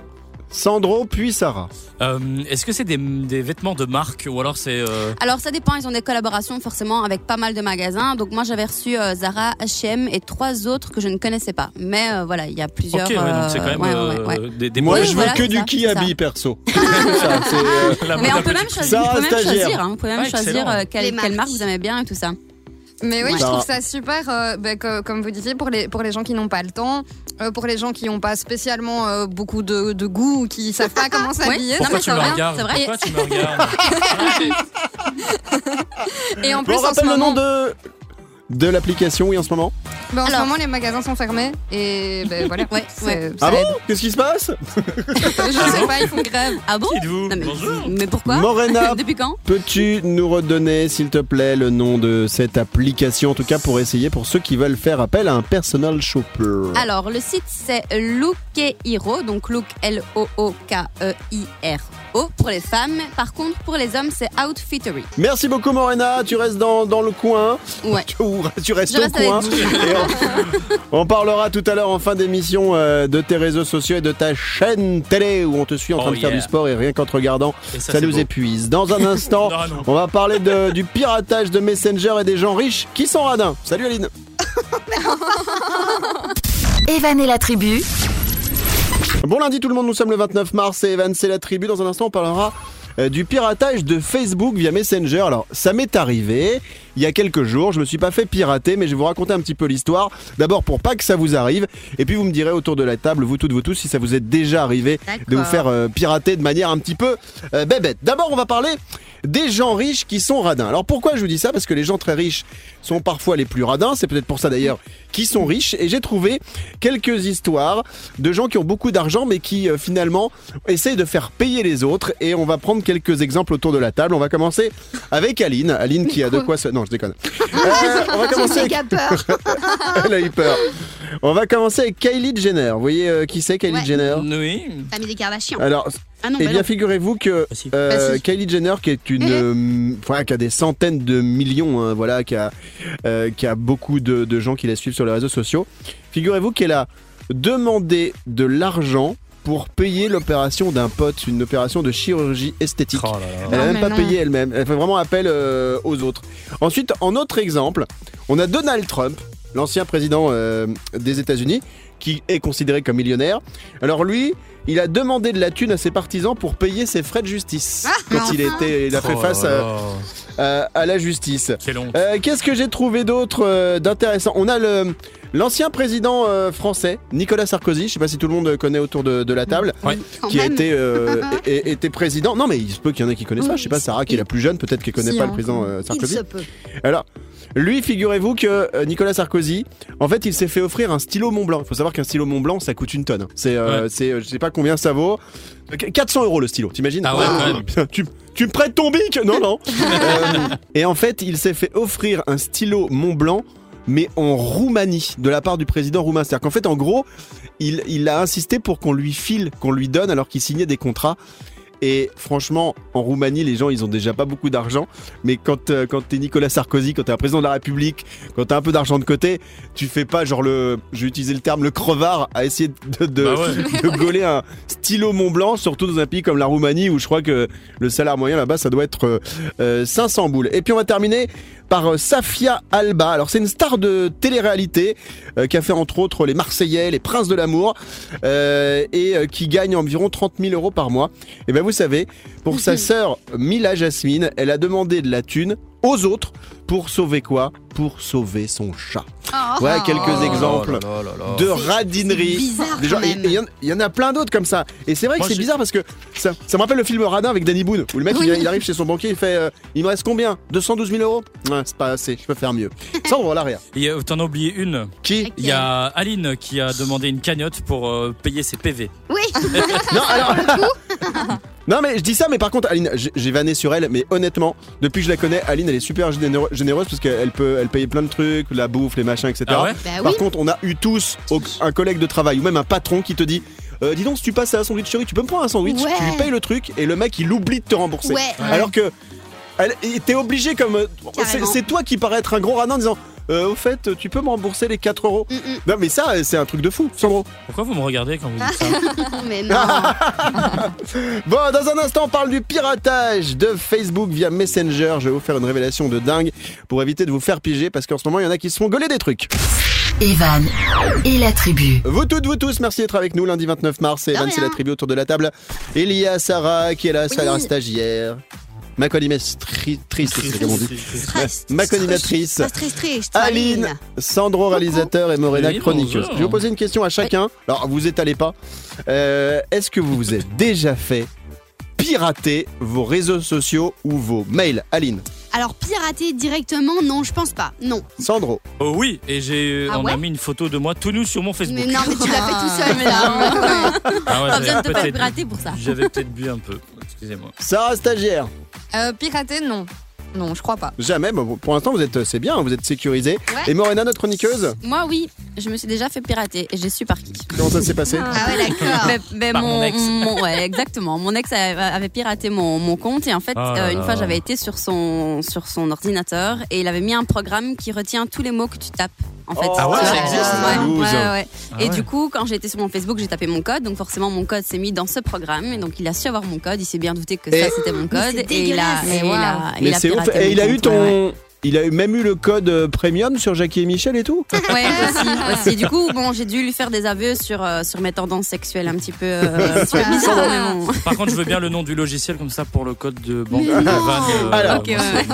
Sandro, puis Sarah. Euh, Est-ce que c'est des, des vêtements de marque ou alors c'est. euh, Alors ça dépend, ils ont des collaborations forcément avec pas mal de magasins. Donc moi j'avais reçu euh, Zara, H&M et trois autres que je ne connaissais pas. Mais euh, voilà, il y a plusieurs. Ok, ouais, donc c'est quand même ouais, ouais, euh, ouais, ouais. des, des Moi, je veux voilà, que du ça, habille perso. [laughs] Ça, euh, Mais on peut même choisir, vous pouvez même choisir, hein, même choisir euh, quelle, marque vous aimez bien et tout ça. Mais oui, Ouais. je trouve Ça- super, euh, co- comme vous disiez, pour les, pour les gens qui n'ont pas le temps, euh, pour les gens qui n'ont pas spécialement euh, beaucoup de, de goût ou qui savent pas comment [laughs] s'habiller. Pourquoi tu c'est me vrai, regardes c'est vrai. Pourquoi tu me regardes [laughs] Et en Bon, plus, on en ce, rappelle le moment, nom de, de l'application, oui, en ce moment. ben, en ce Alors- moment, les magasins sont fermés. Et ben, voilà. Ouais, Ah bon. Qu'est-ce qui se passe Je sais pas, ils font grève. Ah bon Non, mais, Bonjour. mais pourquoi [laughs] Morena, Depuis quand peux-tu nous redonner, s'il te plaît, le nom de cette application, en tout cas pour essayer, pour ceux qui veulent faire appel à un personal shopper? Alors, le site, c'est Donc Look, L-O-O-K-E-I-R-O, pour les femmes. Par contre, pour les hommes, c'est Outfittery. Merci beaucoup, Morena. Tu restes dans, dans le coin. Ouais. [laughs] Ou [laughs] tu restes Je au reste coin. on, on parlera tout à l'heure en fin d'émission euh, de tes réseaux sociaux et de ta chaîne télé où on te suit en train Oh de faire du sport et rien qu'en te regardant, ça, nous beau. épuise. Dans un instant, [laughs] Non, non. on va parler de- du piratage de Messenger et des gens riches qui sont radins. Salut Aline. Evan et la tribu, Bon lundi tout le monde, nous sommes le 29 mars et Evan c'est la tribu. Dans un instant on parlera euh, du piratage de Facebook via Messenger. Alors ça m'est arrivé il y a quelques jours, je me suis pas fait pirater mais je vais vous raconter un petit peu l'histoire. D'abord pour pas que ça vous arrive et puis vous me direz autour de la table, vous toutes, vous tous, si ça vous est déjà arrivé de vous faire euh, pirater de manière un petit peu euh, bébête. D'abord on va parler des gens riches qui sont radins. Alors pourquoi je vous dis ça? Parce que les gens très riches sont parfois les plus radins, c'est peut-être pour ça d'ailleurs qu'ils sont riches et j'ai trouvé quelques histoires de gens qui ont beaucoup d'argent mais qui euh, finalement essayent de faire payer les autres et on va prendre quelques exemples autour de la table. On va commencer avec Aline, Aline qui a de quoi se... Non, je déconne. [laughs] Euh, on va commencer avec... Peur. [laughs] Elle a eu peur. On va commencer avec Kylie Jenner. Vous voyez euh, qui c'est Kylie Ouais. Jenner Oui. Famille des Kardashians. Alors, Ah non, eh bah bien, non. figurez-vous que Possible. euh, Vas-y. Kylie Jenner, qui est une, euh, voilà, qui a des centaines de millions, hein, voilà, qui a, euh, qui a beaucoup de, de gens qui la suivent sur les réseaux sociaux. Figurez-vous qu'elle a demander de l'argent pour payer l'opération d'un pote, une opération de chirurgie esthétique. Oh là là. Elle a Oh, même pas non. payé elle-même. Elle fait vraiment appel euh, aux autres. Ensuite, en autre exemple, on a Donald Trump, l'ancien président euh, des États-Unis, qui est considéré comme millionnaire. Alors lui, il a demandé de la thune à ses partisans pour payer ses frais de justice quand il, était, il a fait Oh face à, là. à- à la justice. Euh, Qu'est-ce que j'ai trouvé d'autre euh, d'intéressant? On a le l'ancien président euh, français Nicolas Sarkozy. Je sais pas si tout le monde connaît autour de, de la table, Ouais. Qui a été euh, [laughs] é- était président. Non, mais il se peut qu'il y en ait qui connaissent pas. Je sais pas Sarah qui est la plus jeune, peut-être qu'elle connaît Si, pas hein. le président euh, Il Sarkozy. se peut. Alors, lui, figurez-vous que Nicolas Sarkozy, en fait, il s'est fait offrir un stylo Montblanc. Il faut savoir qu'un stylo Montblanc, ça coûte une tonne. hein. C'est, euh, Ouais. c'est, je sais pas combien ça vaut. Euh, 400 euros le stylo, t'imagines? Ah ouais, quand même. [laughs] Tu, tu me prêtes ton bic? Non, non. [laughs] Euh, et en fait, il s'est fait offrir un stylo Montblanc, mais en Roumanie, de la part du président roumain. C'est-à-dire qu'en fait, en gros, il, il a insisté pour qu'on lui file, qu'on lui donne, alors qu'il signait des contrats. Et franchement, en Roumanie, les gens, ils ont déjà pas beaucoup d'argent. Mais quand, euh, quand t'es Nicolas Sarkozy, quand t'es un président de la République, quand t'as un peu d'argent de côté, tu fais pas genre le, je vais utiliser le terme, le crevard à essayer de, de, Bah ouais. [laughs] de gauler un stylo Mont Blanc, surtout dans un pays comme la Roumanie où je crois que le salaire moyen là-bas, ça doit être euh, euh, 500 boules. Et puis on va terminer par euh, Safia Alba. Alors c'est une star de télé-réalité euh, qui a fait entre autres les Marseillais, les Princes de l'amour euh, et euh, qui gagne environ 30 000 euros par mois. Et ben vous savez, pour sa sœur Mila Jasmine, elle a demandé de la thune aux autres pour sauver quoi? Pour sauver son chat. Oh. Voilà quelques exemples Oh là là là là. de radinerie. Il y, en- il y en a plein d'autres comme ça. Et c'est vrai que c'est bizarre parce que ça, ça me rappelle le film Radin avec Danny Boone où le mec il, il arrive chez son banquier, il fait euh, Il me reste combien? 212 000 euros? Ouais, C'est pas assez, je peux faire mieux. Ça, on va l'arrière. Et euh, t'en as oublié une. Qui? Il y a Aline qui a demandé une cagnotte pour euh, payer ses PV. Oui, [laughs] Non, alors. [laughs] non, mais je dis ça, mais par contre, Aline, j'ai vanné sur elle, mais honnêtement, depuis que je la connais, Aline, elle est super généreuse parce qu'elle peut elle plein de trucs, la bouffe, les machins, etc. Ah ouais bah Par oui. contre, on a eu tous au- un collègue de travail ou même un patron qui te dit euh, Dis donc, si tu passes à la sandwicherie, tu peux me prendre un sandwich Ouais. Tu lui payes le truc et le mec il oublie de te rembourser. Ouais. Alors que elle- et t'es obligé comme. euh, c'est- Carrément. C'est toi qui paraît être un gros radin en disant euh, Au fait, tu peux me rembourser les 4 euros Mm, mm. Non, mais ça, c'est un truc de fou, Sandro. Pourquoi vous me regardez quand vous dites ça [laughs] Mais non. [laughs] Bon, dans un instant, on parle du piratage de Facebook via Messenger. Je vais vous faire une révélation de dingue pour éviter de vous faire piéger parce qu'en ce moment, il y en a qui se font gauler des trucs. Evan et la tribu. Vous toutes, vous tous, merci d'être avec nous lundi 29 mars. Et Evan, c'est la tribu autour de la table. Il y a Sarah qui est là, Oui. Sarah stagiaire. Ma co-animatrice, c'est comme on dit. Ma Aline, Sandro réalisateur et Morena chroniqueuse. Je vais vous poser une question à chacun. Alors, vous étalez pas. Euh, Est-ce que vous vous êtes déjà fait pirater vos réseaux sociaux ou vos mails Aline, Alors, pirater directement, non, je pense pas. Non. Sandro, Oh oui, et j'ai, Ah on ouais a mis une photo de moi tout nu sur mon Facebook. Mais non, mais tu l'as fait tout [laughs] seul, Mais Ah ouais, pas besoin de te faire peut-être- pirater pour ça. J'avais peut-être bu un peu. Excusez-moi. Sarah stagiaire. Euh, pirater, non. Non, je crois pas. Jamais. Bon, pour l'instant, vous êtes, c'est bien, vous êtes sécurisé. Ouais. Et Morena, notre chroniqueuse, Moi, oui, je me suis déjà fait pirater et j'ai su par qui. comment ça s'est passé Ah ouais, d'accord. Mais- mais Par mon ex. [laughs] mon- ouais, exactement. Mon ex avait piraté mon, mon compte et en fait, Ah là euh, une fois, j'avais été sur son, sur son ordinateur et il avait mis un programme qui retient tous les mots que tu tapes. En fait, Oh, Ah ouais, ça existe, ouais, ouais, ouais. Ah et du coup, quand j'ai été sur mon Facebook, j'ai tapé mon code. Donc forcément, mon code s'est mis dans ce programme. Et donc, il a su avoir mon code. Il s'est bien douté que Et- ça, c'était mon code. Et il a, Mais il a c'est ouf. Et il a eu ton. ouais, ouais. Il a eu- même eu le code euh, premium sur Jackie et Michel et tout Ouais, [laughs] aussi, aussi. Du coup, bon, j'ai dû lui faire des aveux sur, euh, sur mes tendances sexuelles un petit peu, euh. [laughs] Par contre, je veux bien le nom du logiciel comme ça pour le code de banque. [laughs] Van, euh, Alors. Ok, moi, ouais.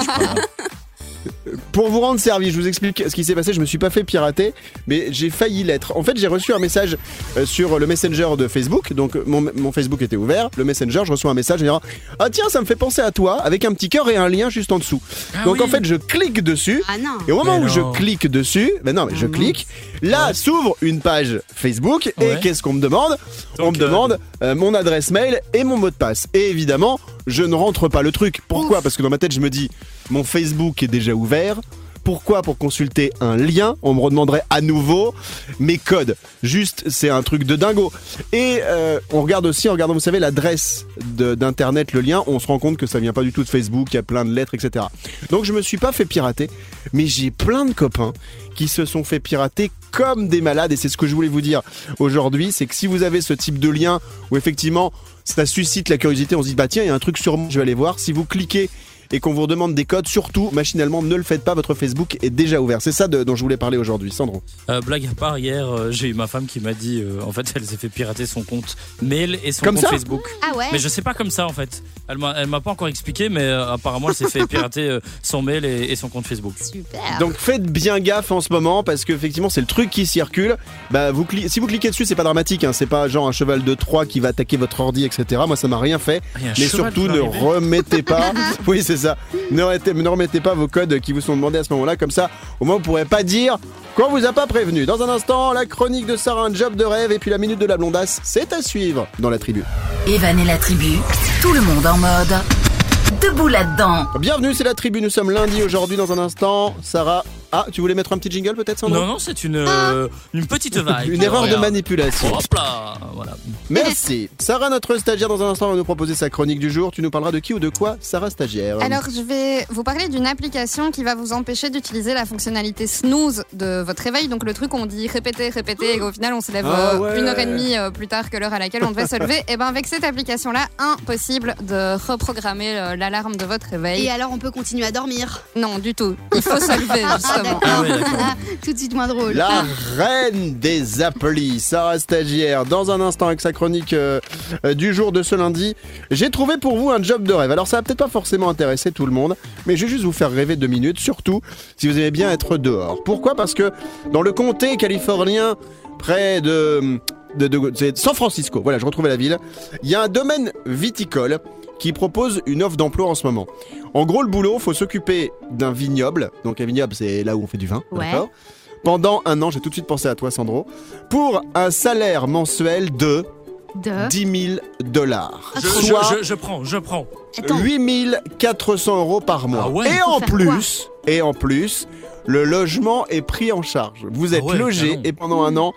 Pour vous rendre service, je vous explique ce qui s'est passé. Je me suis pas fait pirater, mais j'ai failli l'être. En fait, j'ai reçu un message euh, sur le Messenger de Facebook. Donc, mon, mon Facebook était ouvert. Le Messenger, je reçois un message en disant Ah, tiens, ça me fait penser à toi, avec un petit cœur et un lien juste en dessous. Ah donc, oui. en fait, je clique dessus. Ah non. Et au moment Mais où je clique dessus, ben non, mais je clique, là s'ouvre une page Facebook et Ouais. qu'est-ce qu'on me demande? On me code. demande euh, mon adresse mail et mon mot de passe. Et évidemment, je ne rentre pas le truc. Pourquoi? Parce que dans ma tête, je me dis mon Facebook est déjà ouvert, Pourquoi? Pour consulter un lien. On me redemanderait à nouveau mes codes. Juste, c'est un truc de dingo. Et euh, on regarde aussi, en regardant, vous savez, l'adresse d'internet, le lien, on se rend compte que ça vient pas du tout de Facebook, il y a plein de lettres, etc. Donc je me suis pas fait pirater, mais j'ai plein de copains qui se sont fait pirater comme des malades et c'est ce que je voulais vous dire aujourd'hui, c'est que si vous avez ce type de lien où effectivement ça suscite la curiosité, on se dit bah tiens il y a un truc sur moi, je vais aller voir. Si vous cliquez et qu'on vous redemande des codes, surtout machinalement ne le faites pas, votre Facebook est déjà ouvert. C'est ça de- dont je voulais parler aujourd'hui, Sandro. Euh, blague à part, hier, euh, j'ai eu ma femme qui m'a dit, euh, en fait, elle s'est fait pirater son compte mail et son Comme compte ça Facebook. Ah ouais Mais je sais pas comme ça en fait. Elle m'a, elle m'a pas encore expliqué, mais euh, apparemment elle s'est fait [laughs] pirater euh, son mail et, et son compte Facebook. Super. Donc faites bien gaffe en ce moment parce qu'effectivement c'est le truc qui circule. Bah, vous cli- si vous cliquez dessus, c'est pas dramatique, hein. c'est pas genre un cheval de Troie qui va attaquer votre ordi, etc. Moi ça m'a rien fait. Mais surtout, ne remettez pas. [laughs] oui, c'est ça. Ne remettez, ne remettez pas vos codes qui vous sont demandés à ce moment-là. Comme ça, au moins, vous pourrez pas dire qu'on vous a pas prévenu. Dans un instant, la chronique de Sarah, un job de rêve. Et puis la minute de la blondasse, c'est à suivre dans la tribu. Evan et la tribu, tout le monde en mode. Debout là-dedans. Bienvenue, c'est la tribu. Nous sommes lundi aujourd'hui. Dans un instant, Sarah. Ah, tu voulais mettre un petit jingle peut-être, Sandro Non, non, c'est une, euh, une petite vibe. Une erreur de manipulation. Hop là, voilà. Merci. Sarah, notre stagiaire, dans un instant, va nous proposer sa chronique du jour. Tu nous parleras de qui ou de quoi Sarah, stagiaire. Alors, je vais vous parler d'une application qui va vous empêcher d'utiliser la fonctionnalité snooze de votre réveil. Donc, le truc où on dit répéter, répéter, et qu'au final, on se lève Ah euh, ouais. une heure et demie euh, plus tard que l'heure à laquelle on devait se lever. [laughs] Et ben, avec cette application-là, impossible de reprogrammer l'alarme de votre réveil. Et alors on peut continuer à dormir. Non, du tout. Il faut se lever, [laughs] justement. Ah ouais, d'accord. [laughs] Tout de suite moins drôle. La reine des applis, Sarah Stagiaire, dans un instant avec sa chronique euh, euh, du jour de ce lundi. J'ai trouvé pour vous un job de rêve. Alors ça va peut-être pas forcément intéresser tout le monde, mais je vais juste vous faire rêver deux minutes, surtout si vous aimez bien être dehors. Pourquoi? Parce que dans le comté californien, près de, de, de- c'est San Francisco, voilà, je retrouvais la ville, il y a un domaine viticole qui propose une offre d'emploi en ce moment. En gros, le boulot, faut s'occuper d'un vignoble. Donc un vignoble, c'est là où on fait du vin, Ouais. d'accord? Pendant un an, j'ai tout de suite pensé à toi, Sandro, pour un salaire mensuel de De. 10 000 dollars. Je, Soit je- je- je prends, je prends. Attends. 8 400 euros par mois. Ah ouais et en plus, et en plus, le logement est pris en charge. Vous êtes Ah ouais, logé et pendant un an,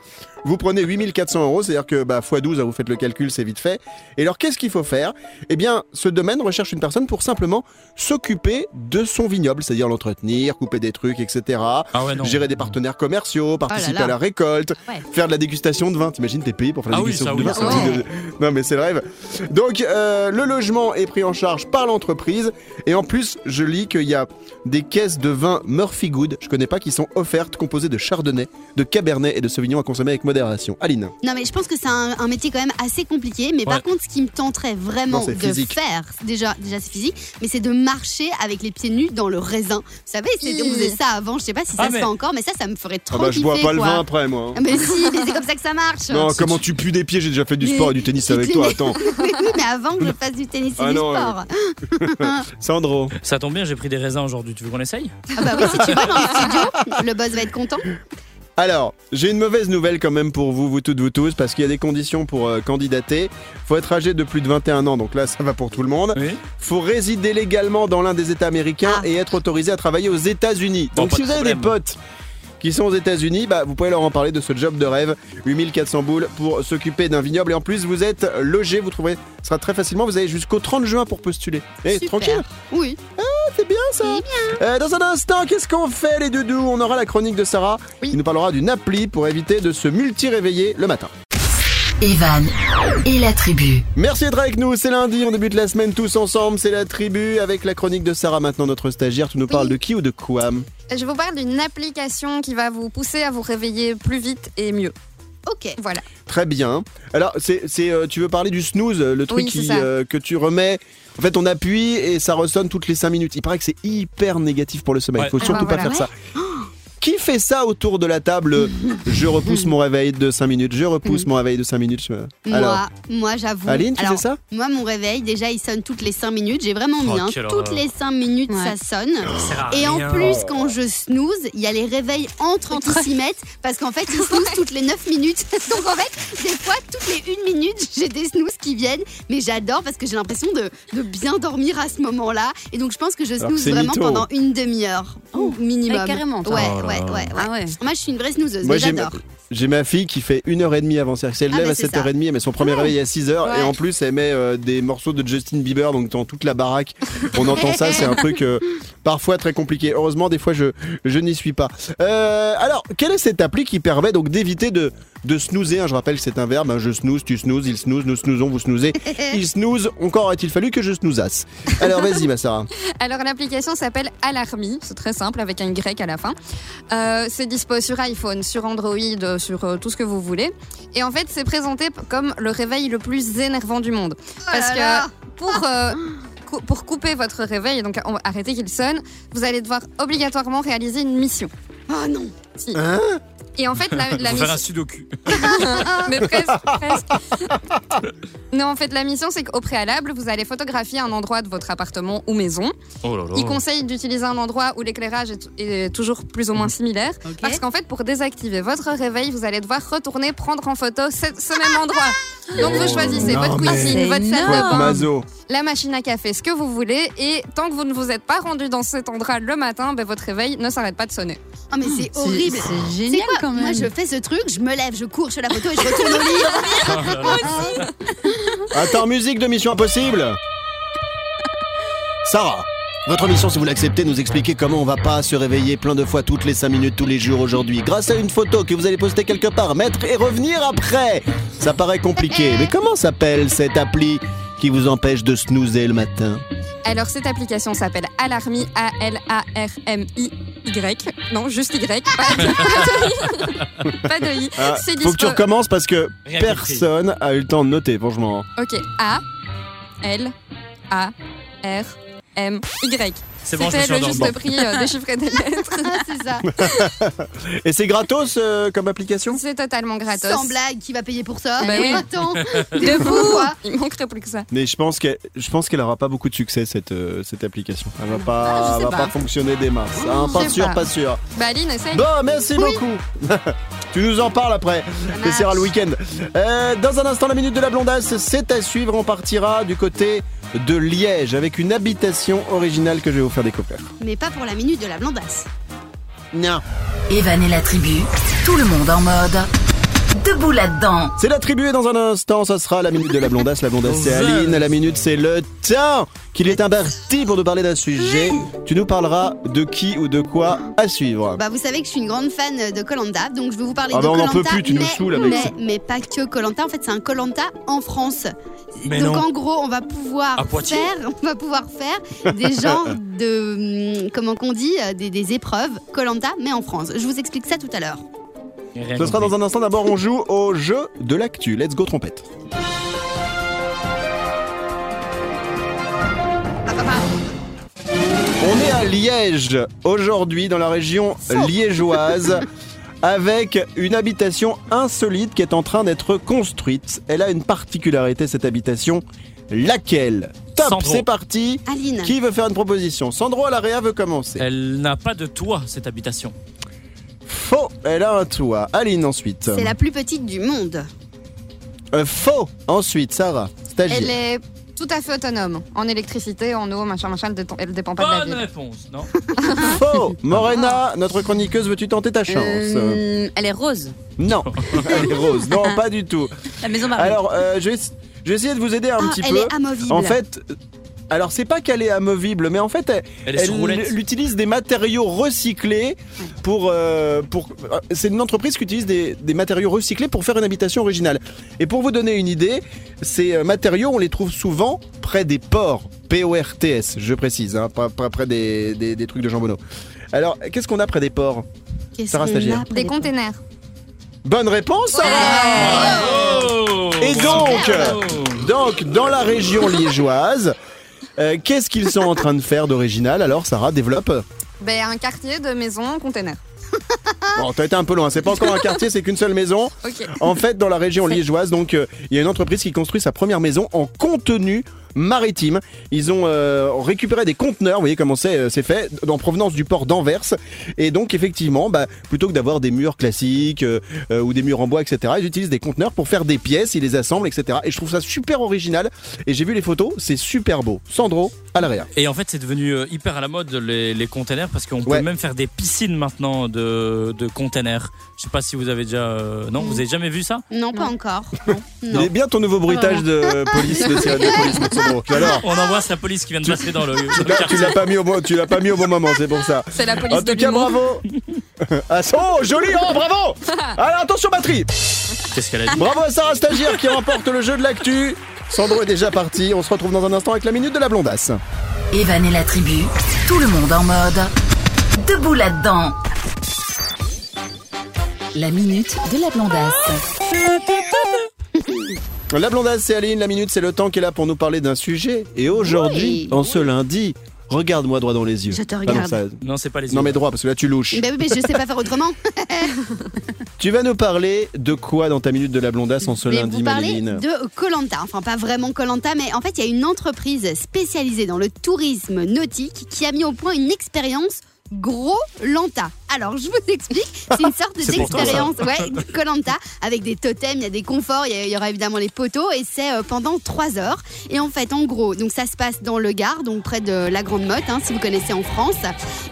vous prenez 8400 euros, c'est-à-dire que bah, x12, hein, vous faites le calcul, c'est vite fait. Et alors, qu'est-ce qu'il faut faire? Eh bien, ce domaine recherche une personne pour simplement s'occuper de son vignoble, c'est-à-dire l'entretenir, couper des trucs, etc. Ah ouais, non. Gérer des partenaires commerciaux, participer là. à la récolte, Ouais. faire de la dégustation de vin. T'imagines, t'es payé pour faire la Ah oui, dégustation ça, de oui, vin de- Non, mais c'est le rêve. Donc, euh, le logement est pris en charge par l'entreprise. Et en plus, je lis qu'il y a des caisses de vin Murphy Good, je connais pas, qui sont offertes, composées de chardonnay, de cabernet et de sauvignon à consommer avec modération. Aline. Non mais je pense que c'est un, un métier quand même assez compliqué. Mais par contre, ce qui me tenterait vraiment Non, de physique. faire, déjà, déjà c'est physique, mais c'est de marcher avec les pieds nus dans le raisin. Vous savez, c'est- on faisait ça avant. Je sais pas si ça Ah, se mais- fait encore, mais ça, ça me ferait trop Ah bah, je bois pas le vin après, moi. hein. Ah, Mais si, mais c'est comme ça que ça marche. Non, comment tu pues des pieds J'ai déjà fait du sport et du tennis avec toi, attends. [laughs] oui, mais avant que je fasse du tennis et Ah du non, sport. [laughs] Sandro. Ça tombe bien, j'ai pris des raisins aujourd'hui. Tu veux qu'on essaye? Ah bah oui, si tu vas dans le studio, le boss va être content. Alors, j'ai une mauvaise nouvelle quand même pour vous, vous toutes, vous tous, parce qu'il y a des conditions pour euh, candidater. Faut être âgé de plus de 21 ans, donc là, ça va pour tout le monde. Oui. Faut résider légalement dans l'un des États américains Ah. et être autorisé à travailler aux États-Unis. Bon, Donc, pas si de vous avez des problème. potes qui sont aux États-Unis, bah, vous pouvez leur en parler de ce job de rêve, 8400 boules pour s'occuper d'un vignoble. Et en plus, vous êtes logé, vous trouverez, ce sera très facilement. Vous avez jusqu'au 30 juin pour postuler. Eh, Super. tranquille. Oui. C'est bien ça. Euh, dans un instant, qu'est-ce qu'on fait les doudous? On aura la chronique de Sarah Oui. qui nous parlera d'une appli pour éviter de se multi-réveiller le matin. Evan et la tribu. Merci d'être avec nous, c'est lundi, on débute la semaine tous ensemble, c'est la tribu avec la chronique de Sarah maintenant notre stagiaire. Tu nous parles de qui ou de quoi? Je vous parle d'une application qui va vous pousser à vous réveiller plus vite et mieux. Ok. Voilà. Très bien. Alors, c'est, c'est, euh, tu veux parler du snooze, le truc Oui, qui, euh, que tu remets. En fait, on appuie et ça ressonne toutes les 5 minutes. Il paraît que c'est hyper négatif pour le sommeil. Il Ouais. faut Ah surtout bah pas faire ça. Qui fait ça autour de la table? Je repousse mon réveil de 5 minutes, je repousse mon réveil de 5 minutes. Alors, Moi, moi j'avoue. Aline, tu Alors, fais ça? Moi, mon réveil, déjà, il sonne toutes les 5 minutes. J'ai vraiment mis, Oh, hein, quelle toutes horreur. les 5 minutes, Ouais. ça sonne. Ça sert à Et en rien. plus, quand je snooze, il y a les réveils entre, qui s'y mettent parce qu'en fait, ils snooze toutes les 9 minutes. [laughs] Donc en fait, des fois, toutes les 1 minute, j'ai des snooze qui viennent. Mais j'adore parce que j'ai l'impression de, de bien dormir à ce moment-là. Et donc, je pense que je Alors que snooze c'est vraiment mytho. pendant une demi-heure au minimum. ouais, carrément, toi. Ouais, Oh là ouais, ouais, ouais. Ah ouais. Moi, je suis une vraie snoozeuse, Moi, mais j'ai ma, j'adore. j'ai ma fille qui fait une heure et demie avant. C'est-à-dire qu'elle Ah, lève à c'est 7h30, elle met son premier réveil à 6h et en plus elle met euh, des morceaux de Justin Bieber donc dans toute la baraque. On entend ça, c'est un [laughs] truc euh, parfois très compliqué. Heureusement, des fois je, je n'y suis pas. Euh, alors, quelle est cette appli qui permet donc d'éviter de, de snoozer hein Je rappelle que c'est un verbe. hein, je snooze, tu snoozes, il snooze, nous snoozons, vous snoozez. [laughs] Il snooze, encore a-t-il fallu que je snoozasse. Alors vas-y, ma Sarah. Alors l'application s'appelle Alarmy, c'est très simple avec un Y à la fin. Euh, c'est dispo sur iPhone, sur Android, euh, sur euh, tout ce que vous voulez. Et en fait c'est présenté comme le réveil le plus énervant du monde. Parce là là. que pour, euh, pour couper votre réveil, donc arrêter qu'il sonne, vous allez devoir obligatoirement réaliser une mission. Oh non Si. Hein? Et en fait la, la Faut faire un mission... sudoku. [laughs] Mais presque, presque. Non, en fait, la mission, c'est qu'au préalable, vous allez photographier un endroit de votre appartement ou maison. Oh là là. Il conseille d'utiliser un endroit où l'éclairage est, est toujours plus ou moins similaire. Ok. Parce qu'en fait, pour désactiver votre réveil, vous allez devoir retourner prendre en photo ce, ce même endroit. Donc vous choisissez non, votre cuisine, votre salle de être bain, maso. la machine à café, ce que vous voulez. Et tant que vous ne vous êtes pas rendu dans cet endroit le matin, ben, votre réveil ne s'arrête pas de sonner. Oh mais c'est horrible C'est C'est génial quoi quand même. Moi je fais ce truc, je me lève, je cours, je fais la photo et je retourne au lit. [laughs] Oh là là. [laughs] Attends, musique de Mission Impossible Sarah, votre mission, si vous l'acceptez, nous expliquer comment on va pas se réveiller plein de fois toutes les 5 minutes tous les jours aujourd'hui, grâce à une photo que vous allez poster quelque part, mettre et revenir après. Ça paraît compliqué, mais comment s'appelle cette appli qui vous empêche de snoozer le matin? Alors cette application s'appelle Alarmy, A-L-A-R-M-I-Y. Non, juste Y, pas de, [laughs] pas de I. Ah, C'est Faut que tu recommences parce que Rien personne a eu le temps de noter, franchement. Ok, A, L, A, R, M, Y. C'est bon, je suis le endormi. juste prix euh, déchiffré des [laughs] lettres. Ah, c'est ça. [laughs] Et c'est gratos euh, comme application? C'est totalement gratos. Sans blague, qui va payer pour ça? Bah oui. Attends, [laughs] De quoi. Il manquerait plus que ça. Mais je pense qu'elle, je pense qu'elle aura pas beaucoup de succès cette euh, cette application. Elle va pas, Ah, je sais elle va pas. pas fonctionner des masses. hein. Je pas sais sûr, pas. pas sûr. Bah Aline, essaye. Bon, merci beaucoup. tu nous en parles après. marche. C'est le week-end. Euh, dans un instant, la minute de la blondasse, c'est à suivre. On partira du côté de Liège avec une habitation originale que je vais vous faire découvrir. Mais pas pour la minute de la blondasse. Non. Evan et la tribu, tout le monde en mode debout là-dedans. C'est l'attribué dans un instant, ça sera la minute de la blondasse. La blondasse c'est. Aline, la minute c'est le temps qu'il est imparti pour nous parler d'un sujet. Tu nous parleras de qui ou de quoi à suivre. Bah vous savez que je suis une grande fan de Colanta, donc je vais vous parler Ah de bah, on n'en Colanta. peut plus, tu nous saoules avec mais, ça. mais pas que Colanta, en fait c'est un Colanta en France. Mais donc non. en gros, on va pouvoir faire, on va pouvoir faire des [laughs] genres de hum, comment qu'on dit, euh, des, des épreuves Colanta, mais en France. Je vous explique ça tout à l'heure. Ce sera dans un instant. D'abord, on joue au jeu de l'actu. Let's go trompette. On est à Liège aujourd'hui, dans la région liégeoise, avec une habitation insolite qui est en train d'être construite. Elle a une particularité, cette habitation. Laquelle? Top, Sandro. c'est parti. Aline. Qui veut faire une proposition? Sandro Alaria veut commencer. Elle n'a pas de toit, cette habitation. Faux, elle a un toit. Aline ensuite. C'est la plus petite du monde. Euh, faux, ensuite Sarah, stagiaire. Elle est tout à fait autonome. En électricité, en eau, machin, machin, elle, détend- elle dépend pas de la Bonne ville. réponse, non [laughs] Faux [laughs] Morena, notre chroniqueuse, veux-tu tenter ta chance Euh, elle est rose. Non, [laughs] elle est rose. Non, pas du tout. La maison Barbie. Alors, euh, je, vais, je vais essayer de vous aider un ah, petit elle peu. est amovible. En fait, euh, alors c'est pas qu'elle est amovible, mais en fait, elle, utilise des matériaux recyclés pour. euh, pour euh, c'est une entreprise qui utilise des, des matériaux recyclés pour faire une habitation originale. Et pour vous donner une idée, ces euh, matériaux, on les trouve souvent près des ports. P-O-R-T-S, je précise, hein, pas, pas près des, des- des trucs de jambonneau. Alors, qu'est-ce qu'on a près des ports Sarah Stagiaire. Des containers. Bonne réponse Sarah Et donc, donc, dans la région liégeoise, euh, qu'est-ce qu'ils sont en train de faire d'original Alors, Sarah, développe. Ben, un quartier de maisons containers. [laughs] Bon, t'as été un peu loin. C'est pas encore un quartier, c'est qu'une seule maison. En fait, dans la région liégeoise, donc, euh, il y a une entreprise qui construit sa première maison en contenu maritime. Ils ont euh, récupéré des conteneurs, vous voyez comment c'est euh, c'est fait, en provenance du port d'Anvers. Et donc, effectivement, bah, plutôt que d'avoir des murs classiques euh, ou des murs en bois, etc., ils utilisent des conteneurs pour faire des pièces, ils les assemblent, etc. Et je trouve ça super original. Et j'ai vu les photos, c'est super beau. Sandro, à l'arrière. Et en fait, c'est devenu hyper à la mode les, les containers parce qu'on Ouais. peut même faire des piscines maintenant de, de containers. Je sais pas si vous avez déjà. euh, non, vous avez jamais vu ça? Non, pas encore. [laughs] Non. Il Non. est bien ton nouveau bruitage de police, de sirène de police, [laughs] Alors, On embrasse la police qui vient de passer dans le, dans le tu l'as- pas mis au bon, tu l'as pas mis au bon moment, c'est pour ça. C'est la police En de tout cas, bravo. [laughs] Ah, oh, joli, oh, bravo. Alors attention batterie. Qu'est-ce qu'elle a dit Bravo à Sarah Stagiaire qui remporte le jeu de l'actu. Sandro est déjà parti. On se retrouve dans un instant avec la minute de la blondasse. Evan et la tribu, tout le monde en mode. Debout là-dedans. La minute de la blondasse. La blondasse, c'est Aline. La minute, c'est le temps qui est là pour nous parler d'un sujet. Et aujourd'hui, Oui, en ce lundi, regarde-moi droit dans les yeux. Je te Ah non, regarde. ça- Non, c'est pas les yeux. non, mais droit, parce que là, tu louches. Ben oui, mais je sais pas faire autrement. [laughs] Tu vas nous parler de quoi dans ta minute de la blondasse en ce Mais lundi, vous Maléline de Colanta, enfin pas vraiment Colanta, mais en fait il y a une entreprise spécialisée dans le tourisme nautique qui a mis au point une expérience Gros Lanta. Alors, je vous explique, c'est une sorte [laughs] d'expérience, ouais, Colanta, avec des totems, il y a des conforts, il y, aura évidemment les poteaux, et c'est euh, pendant 3 heures. Et en fait, en gros, donc ça se passe dans le Gard, donc près de la Grande Motte, hein, si vous connaissez en France.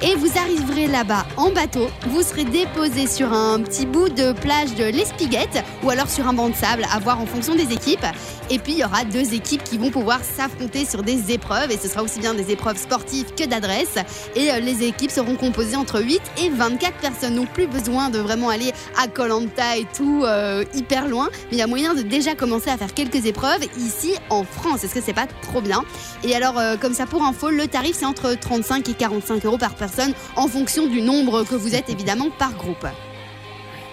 Et vous arriverez là-bas en bateau, vous serez déposé sur un petit bout de plage de l'Espiguette, ou alors sur un banc de sable, à voir en fonction des équipes. Et puis, il y aura deux équipes qui vont pouvoir s'affronter sur des épreuves, et ce sera aussi bien des épreuves sportives que d'adresse. Et euh, les équipes seront composées entre 8 et 24 personnes. Donc plus besoin de vraiment aller à Colanta et tout euh, hyper loin. Mais il y a moyen de déjà commencer à faire quelques épreuves ici en France. Est-ce que c'est pas trop bien? Et alors, euh, comme ça pour info, le tarif c'est entre 35 et 45 euros par personne en fonction du nombre que vous êtes évidemment par groupe.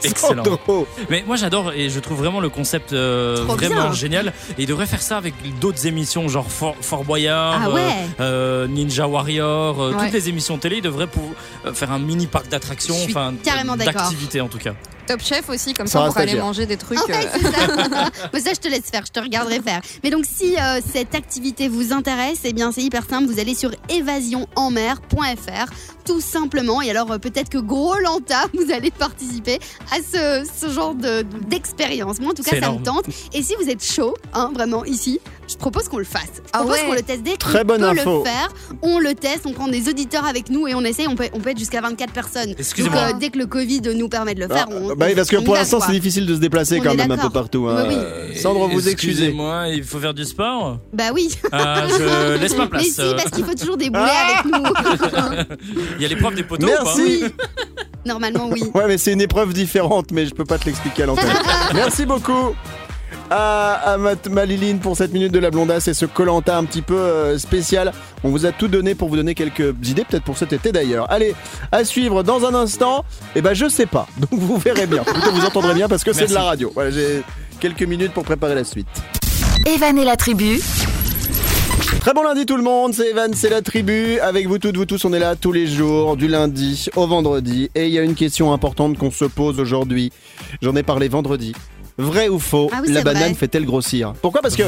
Excellent. Mais moi j'adore et je trouve vraiment le concept euh, vraiment bien. génial. Et il devrait faire ça avec d'autres émissions genre Fort, Fort Boyard, Ah euh, ouais. euh, Ninja Warrior, Ouais. toutes les émissions télé. Il devrait pour, euh, faire un mini parc d'attractions, enfin d'activités en tout cas. Top chef aussi, comme ça pour aller manger des trucs. Ouais, euh, ça. [laughs] Mais ça, je te laisse faire, je te regarderai faire. Mais donc, si euh, cette activité vous intéresse, eh bien, c'est hyper simple. Vous allez sur évasionenmer.fr, tout simplement. Et alors, euh, peut-être que gros lanta, [laughs] vous allez participer à ce, ce genre de- d'expérience. Moi, en tout cas, ça énorme. me tente. Et si vous êtes chaud, hein, vraiment, ici, je propose qu'on le fasse. Je Ah propose ouais. qu'on le teste dès Très bonne peut info. le faire. On le teste, on prend des auditeurs avec nous et on essaye. On peut, on peut être jusqu'à 24 personnes. Donc, Excusez-moi. euh, dès que le Covid nous permet de le faire, Ah, on. bah on- parce que pour l'instant, c'est difficile de se déplacer On quand même un peu partout. hein. Oui. Euh, Sandro, vous excusez. Excusez-moi, il faut faire du sport. Bah oui. Ah, je [laughs] laisse ma place. Mais si, parce qu'il faut toujours débouler Ah avec nous. [laughs] Il y a l'épreuve des poteaux. ou pas Merci. Normalement, oui. Ouais, mais c'est une épreuve différente, mais je peux pas te l'expliquer à l'antenne. [laughs] Merci beaucoup à, à ma, ma Liline pour cette minute de la blondasse et ce Colanta un petit peu euh, spécial. On vous a tout donné pour vous donner quelques idées, peut-être pour cet été d'ailleurs. Allez, à suivre dans un instant. Et ben, je sais pas. [laughs] Donc vous verrez bien. Plutôt vous entendrez bien parce que c'est de la radio. Voilà, j'ai quelques minutes pour préparer la suite. Evan et la tribu, Très bon lundi tout le monde, c'est Evan, c'est la tribu. Avec vous toutes, vous tous, on est là tous les jours, du lundi au vendredi. Et il y a une question importante qu'on se pose aujourd'hui. J'en ai parlé vendredi. Vrai ou faux, Ah oui, la c'est banane vrai. fait-elle grossir? Pourquoi? Parce que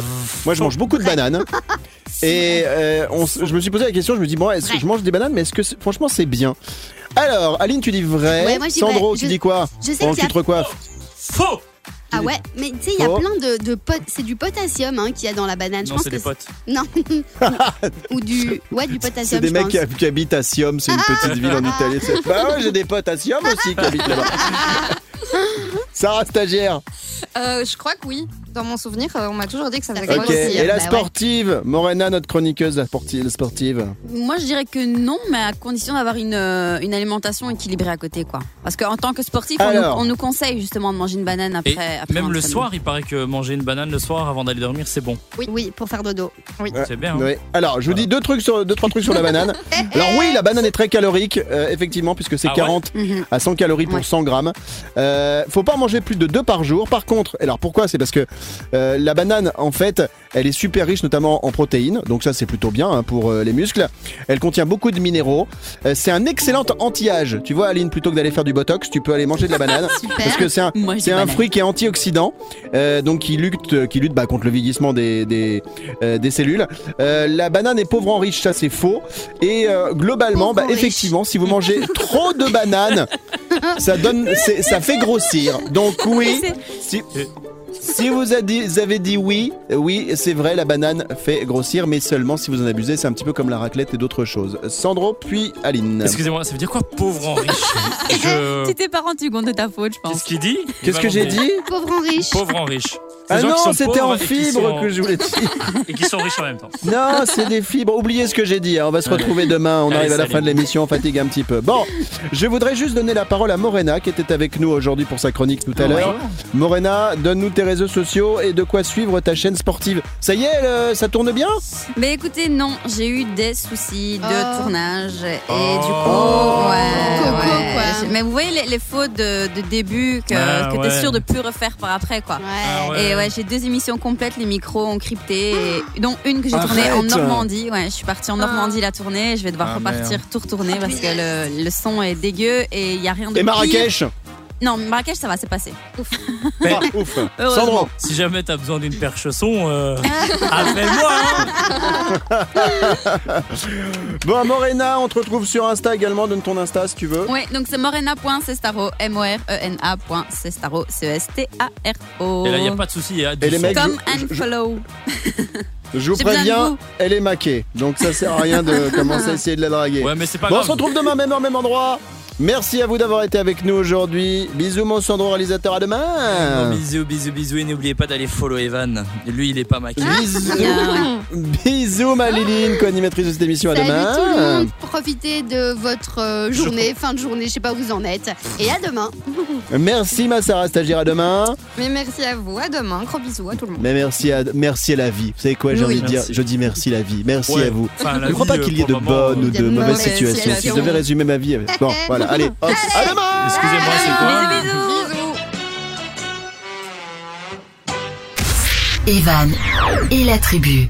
moi je mange beaucoup de bananes. [laughs] Et euh, on s- je me suis posé la question, je me dis, bon, est-ce que je mange des bananes, mais est-ce que c'est- franchement c'est bien? Alors, Aline, tu dis vrai. Ouais, moi, je dis Sandro, vrai. tu Je- dis quoi? je sais Pendant qu'il y a- tu te recoiffes. Faux Ah ouais, mais tu sais, il y a Oh. plein de, de pot- C'est du potassium hein, qu'il y a dans la banane. Je Non, pense c'est que des potes. Non. [laughs] Ou du. Ouais, du C'est potassium, des je mecs pense. qui, hab- qui habitent à Siom, c'est une [laughs] petite ville en Italie. C'est- Bah ouais, j'ai des potes à aussi qui habitent là-bas. Sarah stagiaire. euh, je crois que oui. Dans mon souvenir, euh, on m'a toujours dit que ça faisait Ok. Et la bah ouais. sportive, Morena, notre chroniqueuse la sportive. sportive. Moi, je dirais que non, mais à condition d'avoir une, euh, une alimentation équilibrée à côté, quoi. Parce qu'en tant que sportif, on nous, Alors. on nous conseille justement de manger une banane après. Et après même le soir, il paraît que manger une banane le soir avant d'aller dormir, c'est bon. Oui. oui, pour faire dodo. C'est bien. hein. Ouais. Alors, je vous dis deux trucs sur, deux trois trucs sur la banane. [laughs] Alors oui, la banane est très calorique, euh, effectivement, puisque c'est Ah ouais 40 Mhm. à 100 calories pour Ouais. 100 grammes. Euh, faut pas en manger plus de deux par jour. Par contre, alors pourquoi? C'est parce que Euh, la banane, en fait, elle est super riche, notamment en protéines. Donc ça, c'est plutôt bien hein, pour euh, les muscles. Elle contient beaucoup de minéraux. Euh, c'est un excellent anti-âge. Tu vois, Aline, plutôt que d'aller faire du botox, tu peux aller manger de la banane. [laughs] Super. Parce que c'est un, Moi, c'est un fruit qui est antioxydant, donc qui lutte, qui lutte bah, contre le vieillissement des, des, des cellules. La banane est pauvre en riche, ça c'est faux. Et globalement, bah, effectivement, si vous mangez trop de bananes, [laughs] ça donne, c'est- ça fait grossir. Donc [laughs] oui, si, si vous a dit- vous avez dit oui, oui, c'est vrai, la banane fait grossir, mais seulement si vous en abusez. C'est un petit peu comme la raclette et d'autres choses. Sandro, puis Aline. Excusez-moi, ça veut dire quoi pauvre en riche [laughs] Je- Tu t'es pas rendu compte de ta faute, je pense. Qu'est-ce qu'il dit Qu'est-ce que j'ai dit Pauvre en riche. Pauvre en riche. Ah non, c'était en et qui fibre sont- que je voulais dire. [laughs] Et qui sont riches en même temps. Non, c'est des fibres. Oubliez ce que j'ai dit. hein. On va se retrouver demain. On Allez, arrive à la salut. fin de l'émission. On fatigue un petit peu. Bon, je voudrais juste donner la parole à Morena qui était avec nous aujourd'hui pour sa chronique tout à l'heure. Morena, donne-nous tes réseaux sociaux et de quoi suivre ta chaîne sportive. Ça y est, le- ça tourne bien? Mais écoutez, non, j'ai eu des soucis de Oh. tournage et Oh. du coup, ouais, Coco, ouais. quoi. Mais vous voyez les, les fautes de, de début que, Ah, que ouais. t'es sûr de plus refaire par après, quoi. Ouais. Ah ouais. Et ouais, j'ai deux émissions complètes, les micros encryptés, et, dont une que j'ai tournée en. Normandie. Ouais, je suis partie en Normandie la tournée, et je vais devoir Ah, repartir merde. tout retourner parce que le, le son est dégueu et il y a rien de Et pire. Non, Marrakech, ça va, c'est passé. Mais- Ah, Ouf. Sandro Si jamais t'as besoin d'une paire chausson, euh, appelle-moi. hein. [laughs] Bon, Morena, on te retrouve sur Insta également. Donne ton Insta si tu veux. Ouais, donc c'est morena.cestaro, M-O-R-E-N-A.cestaro, C-E-S-T-A-R-O. Et là, il n'y a pas de souci. il y a du Et les son. mecs, Comme je- and je- follow. [laughs] Je vous préviens, elle est maquée. Donc ça sert à rien de commencer à essayer de la draguer. Ouais, mais c'est pas Bon, on grave. se retrouve demain, même heure, même endroit. Merci à vous d'avoir été avec nous aujourd'hui. Bisous, mon Sandro, réalisateur. À Bon, demain. bisous, bisous, bisous. Et n'oubliez pas d'aller follow Evan. Lui, il est pas maquillé. Bisous. Bien. [laughs] Bisous, ma Liline, co-animatrice de cette émission. À Salut demain. tout le monde. Profitez de votre euh, journée, fin de journée, je sais pas où vous en êtes. Et à demain. [laughs] Merci, ma Sarah, stagiaire. À demain. Mais merci à vous. À demain. Gros bisous à tout le monde. Mais merci à, merci à la vie. Vous savez quoi, j'ai Oui. envie de dire. Je dis merci la vie. Merci Ouais. à vous. Enfin, Je ne crois vie, pas qu'il y ait de bonnes ou de mauvaises situations. Si je devais résumer ma vie. Bon, [laughs] voilà, allez, hop, à demain Excusez-moi, c'est quoi Bisous, bisous. Evan et la tribu.